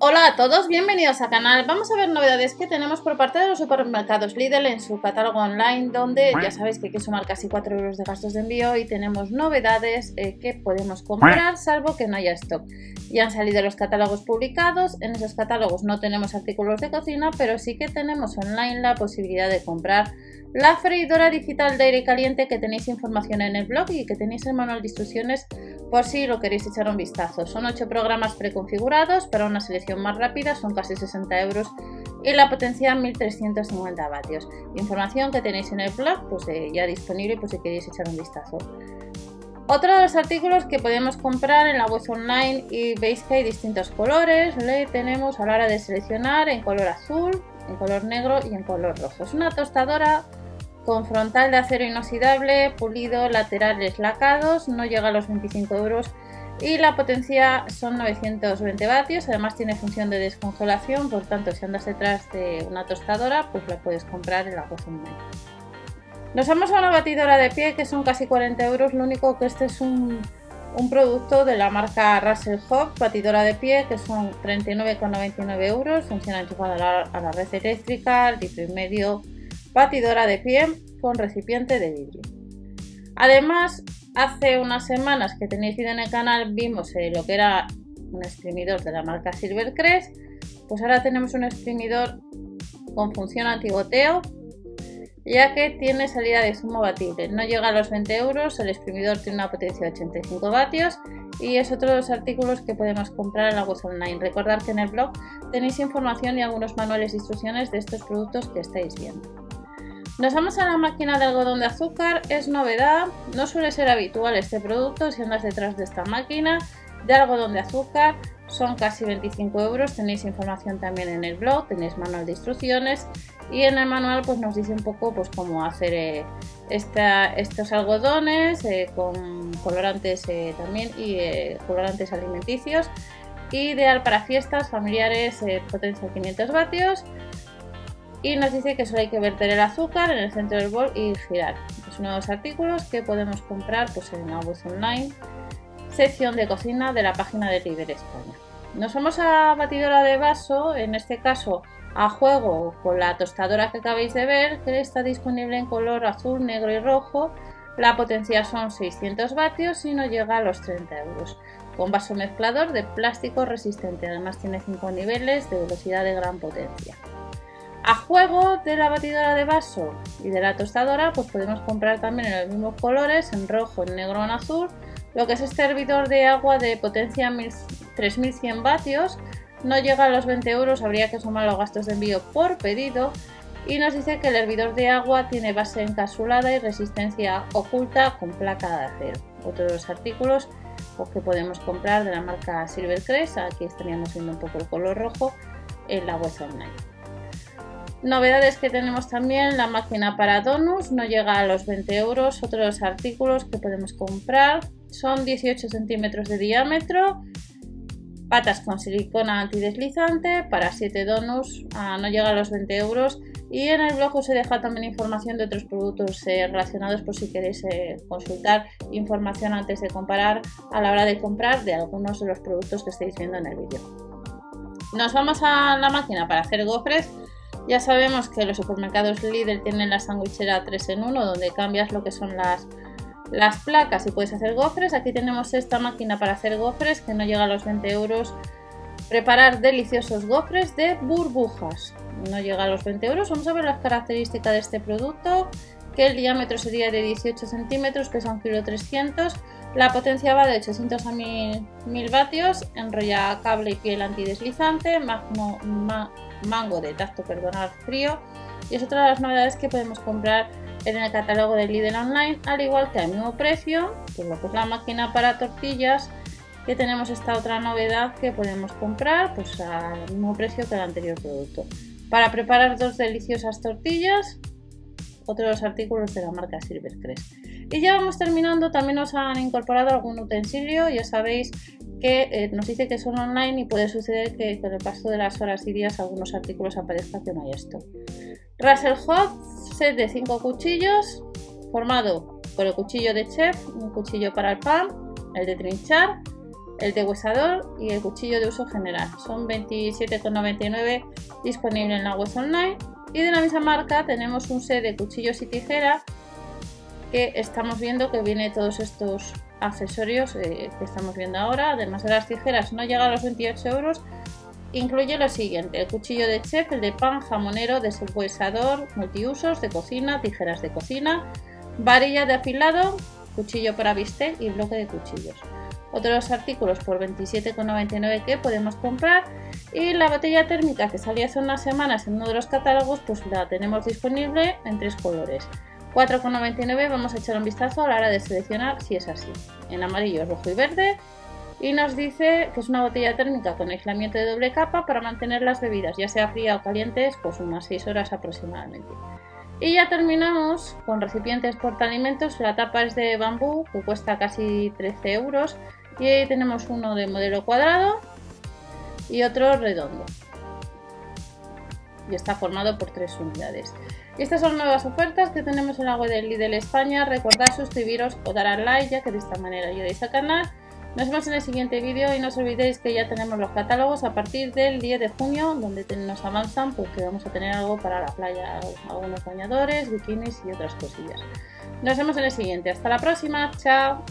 Hola a todos, bienvenidos al canal. Vamos a ver novedades que tenemos por parte de los supermercados Lidl en su catálogo online, donde ya sabéis que hay que sumar casi 4 euros de gastos de envío y tenemos novedades eh, que podemos comprar, salvo que no haya stock. Ya han salido los catálogos publicados, en esos catálogos no tenemos artículos de cocina, pero sí que tenemos online la posibilidad de comprar la freidora digital de aire caliente que tenéis información en el blog y que tenéis el manual de instrucciones por si lo queréis echar un vistazo. Son 8 programas preconfigurados para una selección más rápida, son casi 60 euros y la potencia 1350 vatios. Información que tenéis en el blog, pues eh, ya disponible por si queréis echar un vistazo. Otro de los artículos que podemos comprar en la web online y veis que hay distintos colores, le tenemos a la hora de seleccionar en color azul, en color negro y en color rojo. Es una tostadora con frontal de acero inoxidable, pulido, laterales lacados, no llega a los 25 euros y la potencia son 920 vatios, además tiene función de descongelación, por tanto si andas detrás de una tostadora pues la puedes comprar en la online. Nos vamos a una batidora de pie que son casi 40 euros, lo único que este es un, producto de la marca Russell Hobbs, batidora de pie que son 39,99 euros, funciona enchufada a la, a la red eléctrica, litro y medio batidora de pie con recipiente de vidrio. Además, hace unas semanas que tenéis vídeo en el canal vimos eh, lo que era un exprimidor de la marca Silvercrest, pues ahora tenemos un exprimidor con función antigoteo ya que tiene salida de zumo batible. No llega a los 20 euros, el exprimidor tiene una potencia de 85 vatios y es otro de los artículos que podemos comprar en la web online. Recordad que en el blog tenéis información y algunos manuales de instrucciones de estos productos que estáis viendo. Nos vamos a la máquina de algodón de azúcar, es novedad, no suele ser habitual este producto si andas detrás de esta máquina de algodón de azúcar, son casi 25 euros, tenéis información también en el blog, tenéis manual de instrucciones. Y en el manual pues nos dice un poco pues cómo hacer eh, estos algodones eh, con colorantes eh, también y colorantes alimenticios, ideal para fiestas familiares, potencia 500 vatios y nos dice que solo hay que verter el azúcar en el centro del bol y girar. Es uno de los artículos que podemos comprar pues, en web online, sección de cocina de la página de Líder España. Nos vamos a batidora de vaso, en este caso a juego con la tostadora que acabáis de ver, que está disponible en color azul, negro y rojo. La potencia son 600 vatios y no llega a los 30 euros. Con vaso mezclador de plástico resistente, además tiene 5 niveles de velocidad de gran potencia. A juego de la batidora de vaso y de la tostadora, pues podemos comprar también en los mismos colores, en rojo, en negro en azul, lo que es este hervidor de agua de potencia 3100 vatios. No llega a los 20 euros, habría que sumar los gastos de envío por pedido. Y nos dice que el hervidor de agua tiene base encapsulada y resistencia oculta con placa de acero. Otro de los artículos pues, que podemos comprar de la marca Silvercrest, aquí estaríamos viendo un poco el color rojo, en la web online. Novedades que tenemos también, la máquina para donuts no llega a los 20 euros. Otros artículos que podemos comprar son 18 centímetros de diámetro, patas con silicona antideslizante para 7 donuts, ah, no llega a los 20 euros. Y en el blog os he dejado también información de otros productos eh, relacionados por si queréis eh, consultar información antes de comparar a la hora de comprar de algunos de los productos que estáis viendo en el vídeo. Nos vamos a la máquina para hacer gofres ya sabemos que los supermercados Lidl tienen la sandwichera 3 en 1 donde cambias lo que son las, las placas y puedes hacer gofres. Aquí tenemos esta máquina para hacer gofres que no llega a los 20 euros. Preparar deliciosos gofres de burbujas. No llega a los 20 euros. Vamos a ver las características de este producto. Que el diámetro sería de 18 centímetros, que son 300 kg. La potencia va de 800 a 1000, vatios. Enrolla cable y piel antideslizante. Magno, mango de tacto perdonar frío y es otra de las novedades que podemos comprar en el catálogo de Lidl Online, al igual que al mismo precio, que lo que es la máquina para tortillas, que tenemos esta otra novedad que podemos comprar pues al mismo precio que el anterior producto. Para preparar dos deliciosas tortillas, otros artículos de la marca Silvercrest. Y ya vamos terminando, también nos han incorporado algún utensilio, ya sabéis que eh, nos dice que son online y puede suceder que con el paso de las horas y días algunos artículos aparezcan que no hay esto. Russell Hot, set de 5 cuchillos, formado por el cuchillo de chef, un cuchillo para el pan, el de trinchar, el dehuesador y el cuchillo de uso general. Son 27,99 disponible en la web online. Y de la misma marca tenemos un set de cuchillos y tijeras que estamos viendo que viene todos estos accesorios eh, que estamos viendo ahora. Además de las tijeras no llega a los 28 euros. Incluye lo siguiente, el cuchillo de chef, el de pan, jamonero, deshuesador, multiusos, de cocina, tijeras de cocina, varilla de afilado, cuchillo para bistec y bloque de cuchillos. Otros artículos por 27,99 que podemos comprar y la botella térmica que salió hace unas semanas en uno de los catálogos pues la tenemos disponible en tres colores 4,99 vamos a echar un vistazo a la hora de seleccionar si es así. En amarillo, rojo y verde. Y nos dice que es una botella térmica con aislamiento de doble capa para mantener las bebidas, ya sea fría o calientes, pues unas 6 horas aproximadamente. Y ya terminamos con recipientes portaalimentos. La tapa es de bambú, que cuesta casi 13 euros. Y ahí tenemos uno de modelo cuadrado y otro redondo. Y está formado por tres unidades. Estas son nuevas ofertas que tenemos en la web de Lidl España. Recordad suscribiros o dar al like ya que de esta manera ayudáis al canal. Nos vemos en el siguiente vídeo y no os olvidéis que ya tenemos los catálogos a partir del 10 de junio donde nos avanzan porque vamos a tener algo para la playa, algunos bañadores, bikinis y otras cosillas. Nos vemos en el siguiente. Hasta la próxima. Chao.